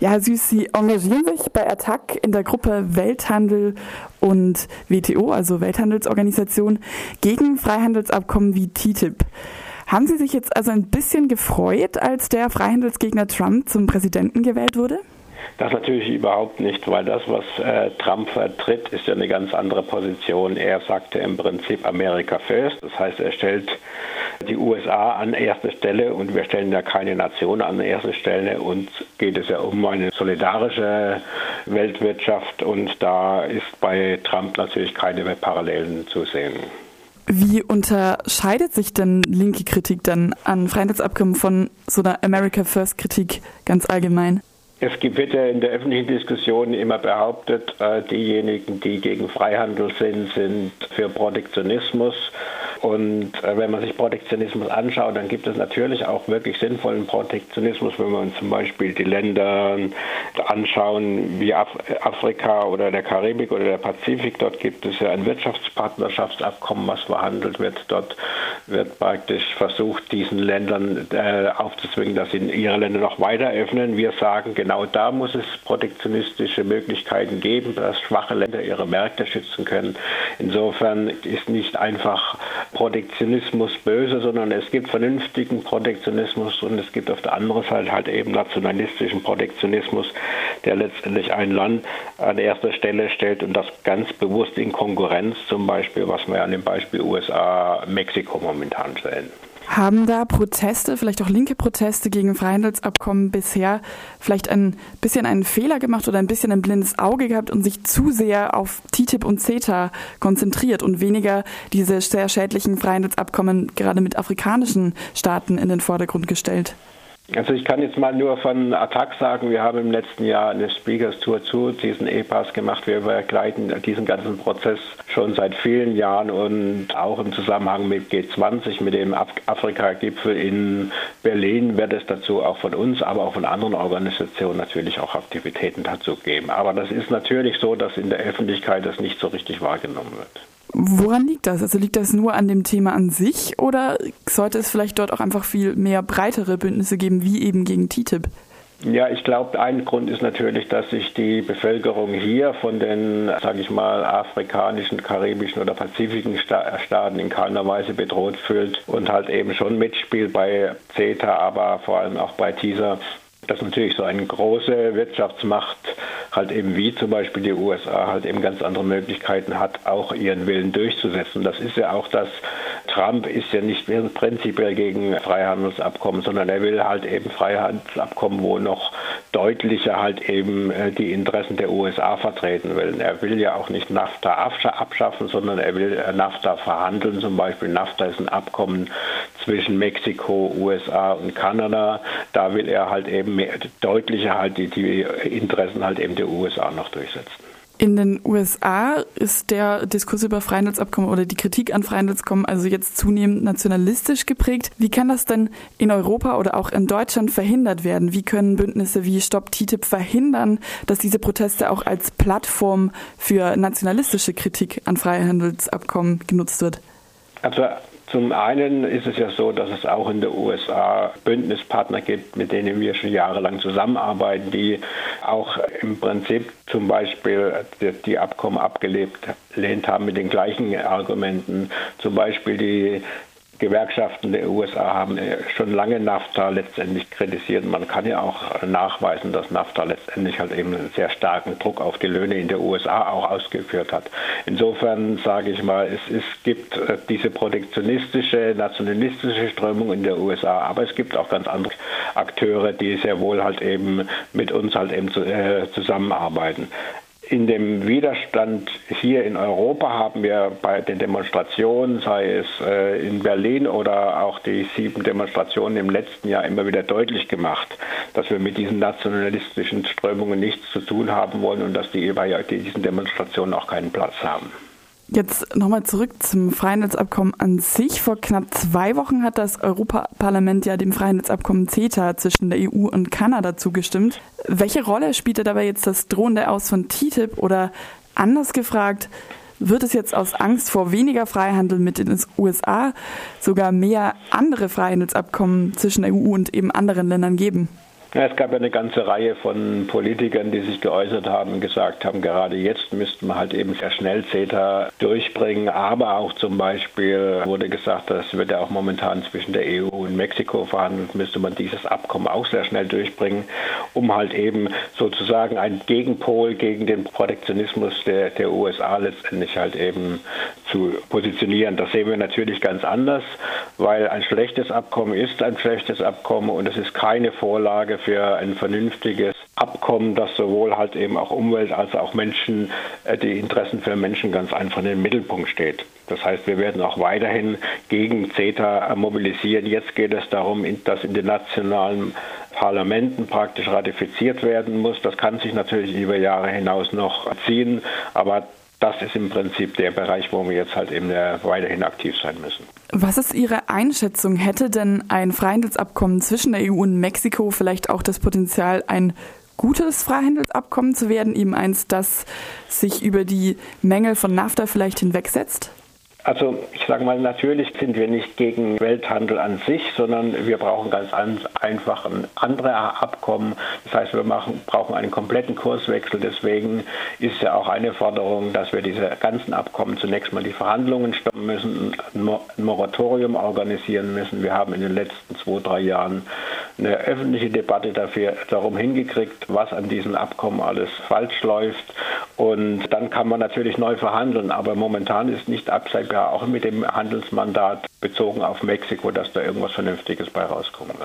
Ja, Süß, Sie engagieren sich bei Attac in der Gruppe Welthandel und WTO, also Welthandelsorganisation, gegen Freihandelsabkommen wie TTIP. Haben Sie sich jetzt also ein bisschen gefreut, als der Freihandelsgegner Trump zum Präsidenten gewählt wurde? Das natürlich überhaupt nicht, weil das, was äh, Trump vertritt, ist ja eine ganz andere Position. Er sagte im Prinzip America first. Das heißt, er stellt die USA an erste Stelle und wir stellen ja keine Nation an erste Stelle. Und geht es ja um eine solidarische Weltwirtschaft und da ist bei Trump natürlich keine Parallelen zu sehen. Wie unterscheidet sich denn linke Kritik dann an Freihandelsabkommen von so einer America First Kritik ganz allgemein? Es wird ja in der öffentlichen Diskussion immer behauptet, äh, diejenigen, die gegen Freihandel sind, sind für Protektionismus. Und äh, wenn man sich Protektionismus anschaut, dann gibt es natürlich auch wirklich sinnvollen Protektionismus, wenn uns zum Beispiel die Länder anschauen, wie Af Afrika oder der Karibik oder der Pazifik. Dort gibt es ja ein Wirtschaftspartnerschaftsabkommen, was verhandelt wird. Dort wird praktisch versucht, diesen Ländern äh, aufzuzwingen, dass sie ihre Länder noch weiter öffnen. Wir sagen, genau da muss es protektionistische Möglichkeiten geben, dass schwache Länder ihre Märkte schützen können. Insofern ist nicht einfach Protektionismus böse, sondern es gibt vernünftigen Protektionismus und es gibt auf der anderen Seite halt eben nationalistischen Protektionismus, der letztendlich ein Land an erster Stelle stellt und das ganz bewusst in Konkurrenz zum Beispiel, was wir an dem Beispiel USA, Mexiko momentan sehen. Haben da Proteste, vielleicht auch linke Proteste gegen Freihandelsabkommen bisher vielleicht ein bisschen einen Fehler gemacht oder ein bisschen ein blindes Auge gehabt und sich zu sehr auf TTIP und CETA konzentriert und weniger diese sehr schädlichen Freihandelsabkommen gerade mit afrikanischen Staaten in den Vordergrund gestellt? Also ich kann jetzt mal nur von Attac sagen, wir haben im letzten Jahr eine Speakers Tour zu diesen E-Pass gemacht. Wir begleiten diesen ganzen Prozess schon seit vielen Jahren und auch im Zusammenhang mit G20, mit dem Afrika-Gipfel in Berlin wird es dazu auch von uns, aber auch von anderen Organisationen natürlich auch Aktivitäten dazu geben. Aber das ist natürlich so, dass in der Öffentlichkeit das nicht so richtig wahrgenommen wird. Woran liegt das? Also liegt das nur an dem Thema an sich oder sollte es vielleicht dort auch einfach viel mehr breitere Bündnisse geben, wie eben gegen TTIP? Ja, ich glaube, ein Grund ist natürlich, dass sich die Bevölkerung hier von den, sage ich mal, afrikanischen, karibischen oder pazifischen Staaten in keiner Weise bedroht fühlt und halt eben schon mitspielt bei CETA, aber vor allem auch bei TISA dass natürlich so eine große Wirtschaftsmacht halt eben wie zum Beispiel die USA halt eben ganz andere Möglichkeiten hat, auch ihren Willen durchzusetzen. Das ist ja auch das, Trump ist ja nicht prinzipiell gegen Freihandelsabkommen, sondern er will halt eben Freihandelsabkommen, wo noch deutlicher halt eben äh, die Interessen der USA vertreten will. Er will ja auch nicht NAFTA abschaffen, sondern er will äh, NAFTA verhandeln. Zum Beispiel NAFTA ist ein Abkommen zwischen Mexiko, USA und Kanada. Da will er halt eben mehr, deutlicher halt die, die Interessen halt eben der USA noch durchsetzen. In den USA ist der Diskurs über Freihandelsabkommen oder die Kritik an Freihandelsabkommen also jetzt zunehmend nationalistisch geprägt. Wie kann das denn in Europa oder auch in Deutschland verhindert werden? Wie können Bündnisse wie Stop TTIP verhindern, dass diese Proteste auch als Plattform für nationalistische Kritik an Freihandelsabkommen genutzt wird? Also zum einen ist es ja so, dass es auch in den USA Bündnispartner gibt, mit denen wir schon jahrelang zusammenarbeiten, die auch im Prinzip zum Beispiel die Abkommen abgelehnt haben mit den gleichen Argumenten. Zum Beispiel die Gewerkschaften der USA haben schon lange NAFTA letztendlich kritisiert. Man kann ja auch nachweisen, dass NAFTA letztendlich halt eben einen sehr starken Druck auf die Löhne in der USA auch ausgeführt hat. Insofern sage ich mal, es, es gibt äh, diese protektionistische, nationalistische Strömung in der USA, aber es gibt auch ganz andere Akteure, die sehr wohl halt eben mit uns halt eben äh, zusammenarbeiten. In dem Widerstand hier in Europa haben wir bei den Demonstrationen, sei es äh, in Berlin oder auch die sieben Demonstrationen im letzten Jahr, immer wieder deutlich gemacht, dass wir mit diesen nationalistischen Strömungen nichts zu tun haben wollen und dass die bei diesen Demonstrationen auch keinen Platz haben. Jetzt nochmal zurück zum Freihandelsabkommen an sich. Vor knapp zwei Wochen hat das Europaparlament ja dem Freihandelsabkommen CETA zwischen der EU und Kanada zugestimmt. Welche Rolle spielte dabei jetzt das drohende Aus von TTIP oder anders gefragt, wird es jetzt aus Angst vor weniger Freihandel mit den USA sogar mehr andere Freihandelsabkommen zwischen der EU und eben anderen Ländern geben? Ja, es gab ja eine ganze Reihe von Politikern, die sich geäußert haben und gesagt haben, gerade jetzt müssten wir halt eben sehr schnell CETA durchbringen. Aber auch zum Beispiel wurde gesagt, das wird ja auch momentan zwischen der EU und Mexiko verhandelt, müsste man dieses Abkommen auch sehr schnell durchbringen, um halt eben sozusagen ein Gegenpol gegen den Protektionismus der, der USA letztendlich halt eben zu positionieren. Das sehen wir natürlich ganz anders, weil ein schlechtes Abkommen ist ein schlechtes Abkommen und es ist keine Vorlage für ein vernünftiges Abkommen, das sowohl halt eben auch Umwelt als auch Menschen, äh, die Interessen für Menschen ganz einfach in den Mittelpunkt steht. Das heißt, wir werden auch weiterhin gegen CETA mobilisieren. Jetzt geht es darum, dass in den nationalen Parlamenten praktisch ratifiziert werden muss. Das kann sich natürlich über Jahre hinaus noch ziehen, aber das ist im Prinzip der Bereich, wo wir jetzt halt eben weiterhin aktiv sein müssen. Was ist Ihre Einschätzung? Hätte denn ein Freihandelsabkommen zwischen der EU und Mexiko vielleicht auch das Potenzial, ein gutes Freihandelsabkommen zu werden, eben eins, das sich über die Mängel von NAFTA vielleicht hinwegsetzt? Also ich sage mal, natürlich sind wir nicht gegen Welthandel an sich, sondern wir brauchen ganz einfach ein andere Abkommen. Das heißt, wir machen, brauchen einen kompletten Kurswechsel. Deswegen ist ja auch eine Forderung, dass wir diese ganzen Abkommen zunächst mal die Verhandlungen stoppen müssen, ein Moratorium organisieren müssen. Wir haben in den letzten zwei, drei Jahren eine öffentliche Debatte dafür, darum hingekriegt, was an diesen Abkommen alles falsch läuft. Und dann kann man natürlich neu verhandeln, aber momentan ist nicht absehbar, auch mit dem Handelsmandat bezogen auf Mexiko, dass da irgendwas Vernünftiges bei rauskommen wird.